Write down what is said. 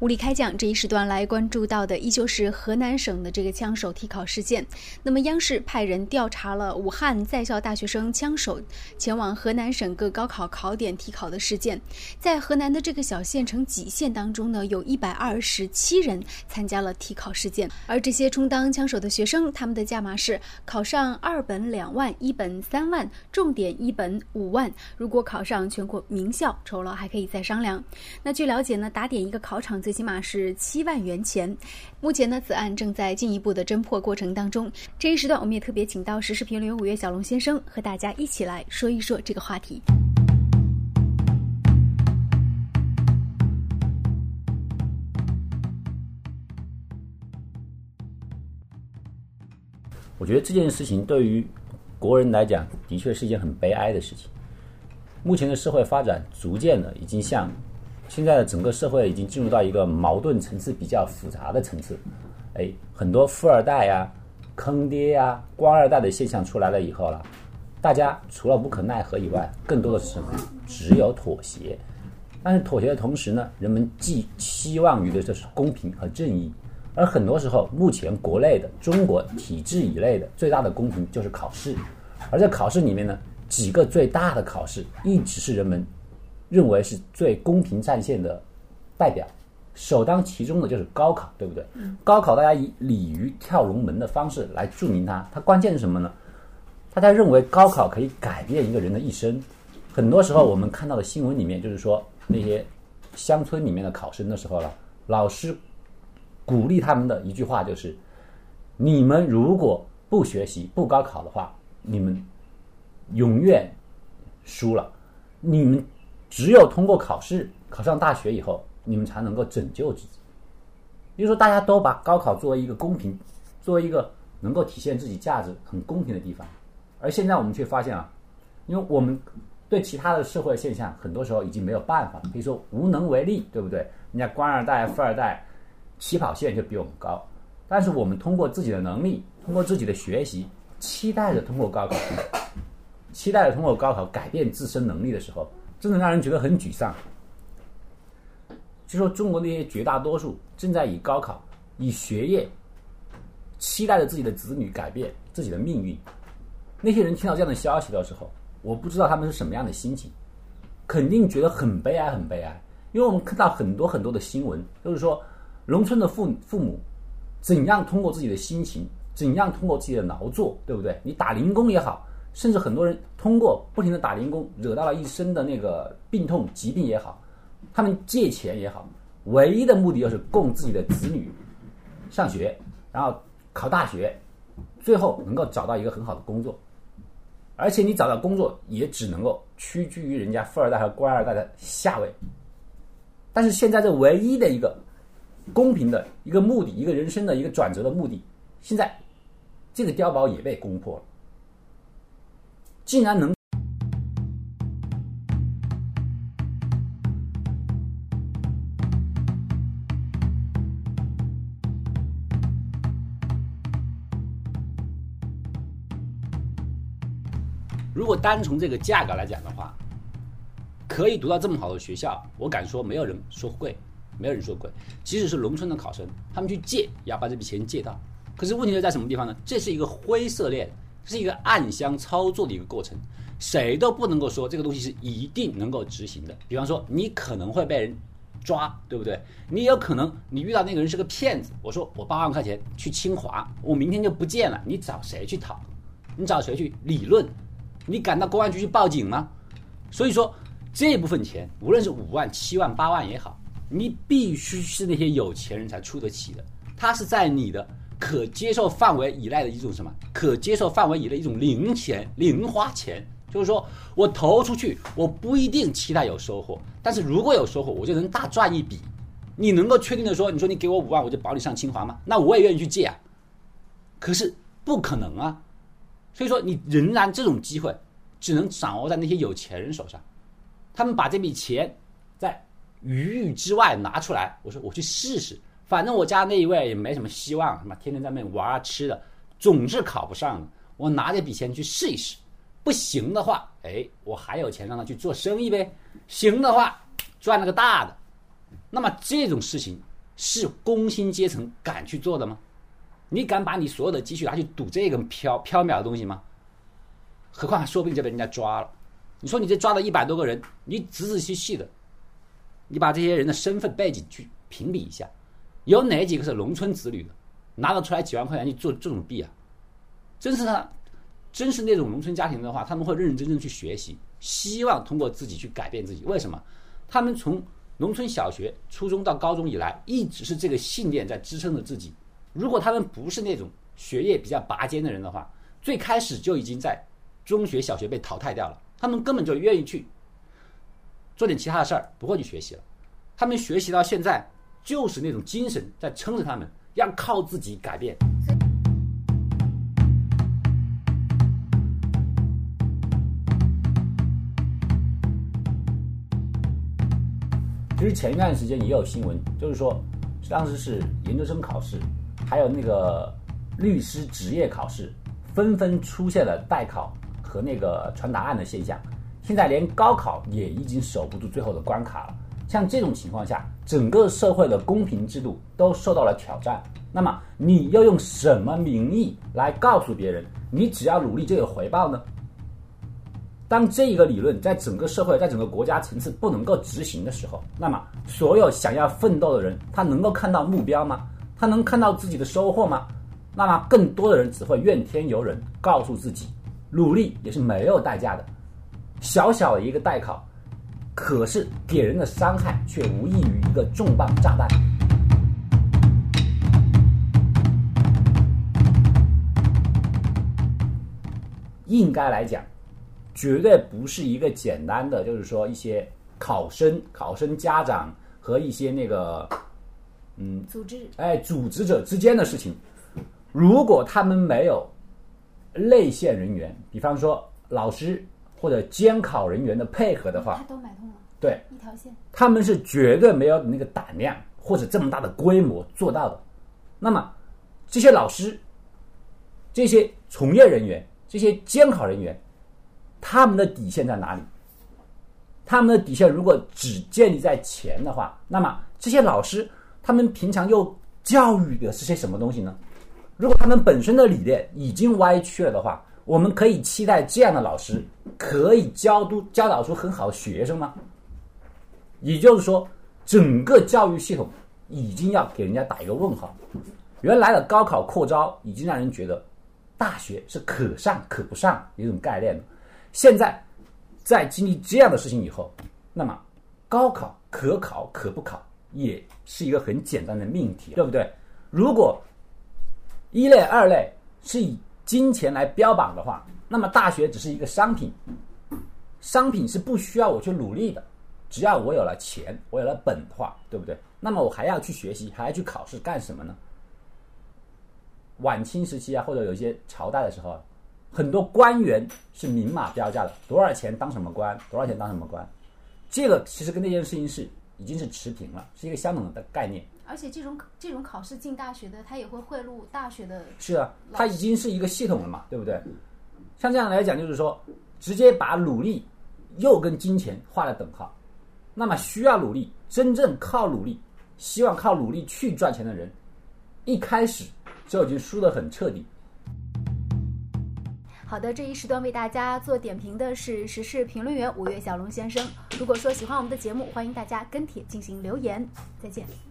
物理开讲这一时段来关注到的依旧是河南省的这个枪手替考事件。那么，央视派人调查了武汉在校大学生枪手前往河南省各高考考点替考的事件。在河南的这个小县城蓟县当中呢，有一百二十七人参加了替考事件。而这些充当枪手的学生，他们的价码是考上二本两万，一本三万，重点一本五万。如果考上全国名校，酬劳还可以再商量。那据了解呢，打点一个考场最起码是七万元钱。目前呢，此案正在进一步的侦破过程当中。这一时段，我们也特别请到时事评论员五月小龙先生和大家一起来说一说这个话题。我觉得这件事情对于国人来讲，的确是一件很悲哀的事情。目前的社会发展逐渐的已经向现在的整个社会已经进入到一个矛盾层次比较复杂的层次。哎，很多富二代呀、坑爹呀、官二代的现象出来了以后了，大家除了无可奈何以外，更多的是什么？只有妥协。但是妥协的同时呢，人们寄期望于的就是公平和正义。而很多时候，目前国内的中国体制以内的最大的公平就是考试，而在考试里面呢，几个最大的考试一直是人们认为是最公平战线的代表，首当其冲的就是高考，对不对？高考大家以鲤鱼跳龙门的方式来注明它，它关键是什么呢？大家认为高考可以改变一个人的一生，很多时候我们看到的新闻里面就是说那些乡村里面的考生的时候了，老师。鼓励他们的一句话就是：“你们如果不学习、不高考的话，你们永远输了。你们只有通过考试考上大学以后，你们才能够拯救自己。”比如说，大家都把高考作为一个公平、作为一个能够体现自己价值很公平的地方，而现在我们却发现啊，因为我们对其他的社会现象很多时候已经没有办法，可以说无能为力，对不对？人家官二代、富二代。起跑线就比我们高，但是我们通过自己的能力，通过自己的学习，期待着通过高考，期待着通过高考改变自身能力的时候，真的让人觉得很沮丧。就说中国那些绝大多数正在以高考、以学业，期待着自己的子女改变自己的命运，那些人听到这样的消息的时候，我不知道他们是什么样的心情，肯定觉得很悲哀，很悲哀。因为我们看到很多很多的新闻，都是说。农村的父父母怎样通过自己的心情，怎样通过自己的劳作，对不对？你打零工也好，甚至很多人通过不停的打零工，惹到了一身的那个病痛疾病也好，他们借钱也好，唯一的目的就是供自己的子女上学，然后考大学，最后能够找到一个很好的工作。而且你找到工作也只能够屈居于人家富二代和官二代的下位。但是现在这唯一的一个。公平的一个目的，一个人生的一个转折的目的，现在这个碉堡也被攻破了。竟然能，如果单从这个价格来讲的话，可以读到这么好的学校，我敢说没有人说贵。没有人说贵，即使是农村的考生，他们去借也要把这笔钱借到。可是问题在什么地方呢？这是一个灰色链，是一个暗箱操作的一个过程，谁都不能够说这个东西是一定能够执行的。比方说，你可能会被人抓，对不对？你有可能你遇到那个人是个骗子。我说我八万块钱去清华，我明天就不见了，你找谁去讨？你找谁去理论？你敢到公安局去报警吗？所以说这部分钱，无论是五万、七万、八万也好。你必须是那些有钱人才出得起的，它是在你的可接受范围以内的一种什么？可接受范围以内一种零钱、零花钱，就是说我投出去，我不一定期待有收获，但是如果有收获，我就能大赚一笔。你能够确定的说，你说你给我五万，我就保你上清华吗？那我也愿意去借啊。可是不可能啊，所以说你仍然这种机会只能掌握在那些有钱人手上，他们把这笔钱在。余裕之外拿出来，我说我去试试，反正我家那一位也没什么希望，什么天天在那玩啊吃的，总是考不上的。我拿这笔钱去试一试，不行的话，哎，我还有钱让他去做生意呗。行的话，赚了个大的。那么这种事情是工薪阶层敢去做的吗？你敢把你所有的积蓄拿去赌这个飘缥缈的东西吗？何况说不定就被人家抓了。你说你这抓了一百多个人，你仔仔细细的，你把这些人的身份背景去评比一下，有哪几个是农村子女的，拿得出来几万块钱去做这种币啊？真是他，真是那种农村家庭的话，他们会认认真真去学习，希望通过自己去改变自己。为什么？他们从农村小学、初中到高中以来，一直是这个信念在支撑着自己。如果他们不是那种学业比较拔尖的人的话，最开始就已经在中学、小学被淘汰掉了。他们根本就愿意去做点其他的事儿，不会去学习了。他们学习到现在，就是那种精神在撑着他们，要靠自己改变。其实前一段时间也有新闻，就是说当时是研究生考试，还有那个律师职业考试，纷纷出现了代考和那个传答案的现象。现在连高考也已经守不住最后的关卡了。像这种情况下，整个社会的公平制度都受到了挑战。那么你要用什么名义来告诉别人，你只要努力就有回报呢？当这一个理论在整个社会、在整个国家层次不能够执行的时候，那么所有想要奋斗的人，他能够看到目标吗？他能看到自己的收获吗？那么更多的人只会怨天尤人，告诉自己，努力也是没有代价的。小小的一个代考，可是给人的伤害却无异于一个重磅炸弹。应该来讲。绝对不是一个简单的，就是说一些考生、考生家长和一些那个，嗯，组织，哎，组织者之间的事情。如果他们没有内线人员，比方说老师或者监考人员的配合的话，他都买通了，对，一条线，他们是绝对没有那个胆量或者这么大的规模做到的。那么这些老师、这些从业人员、这些监考人员。他们的底线在哪里？他们的底线如果只建立在钱的话，那么这些老师他们平常又教育的是些什么东西呢？如果他们本身的理念已经歪曲了的话，我们可以期待这样的老师可以教都教导出很好的学生吗？也就是说，整个教育系统已经要给人家打一个问号。原来的高考扩招已经让人觉得大学是可上可不上一种概念了。现在，在经历这样的事情以后，那么高考可考可不考也是一个很简单的命题，对不对？如果一类、二类是以金钱来标榜的话，那么大学只是一个商品，商品是不需要我去努力的，只要我有了钱，我有了本的话，对不对？那么我还要去学习，还要去考试干什么呢？晚清时期啊，或者有一些朝代的时候。很多官员是明码标价的，多少钱当什么官，多少钱当什么官，这个其实跟那件事情是已经是持平了，是一个相等的概念。而且这种这种考试进大学的，他也会贿赂大学的。是啊，他已经是一个系统了嘛，对不对？像这样来讲，就是说直接把努力又跟金钱画了等号。那么需要努力，真正靠努力，希望靠努力去赚钱的人，一开始就已经输得很彻底。好的，这一时段为大家做点评的是时事评论员五月小龙先生。如果说喜欢我们的节目，欢迎大家跟帖进行留言。再见。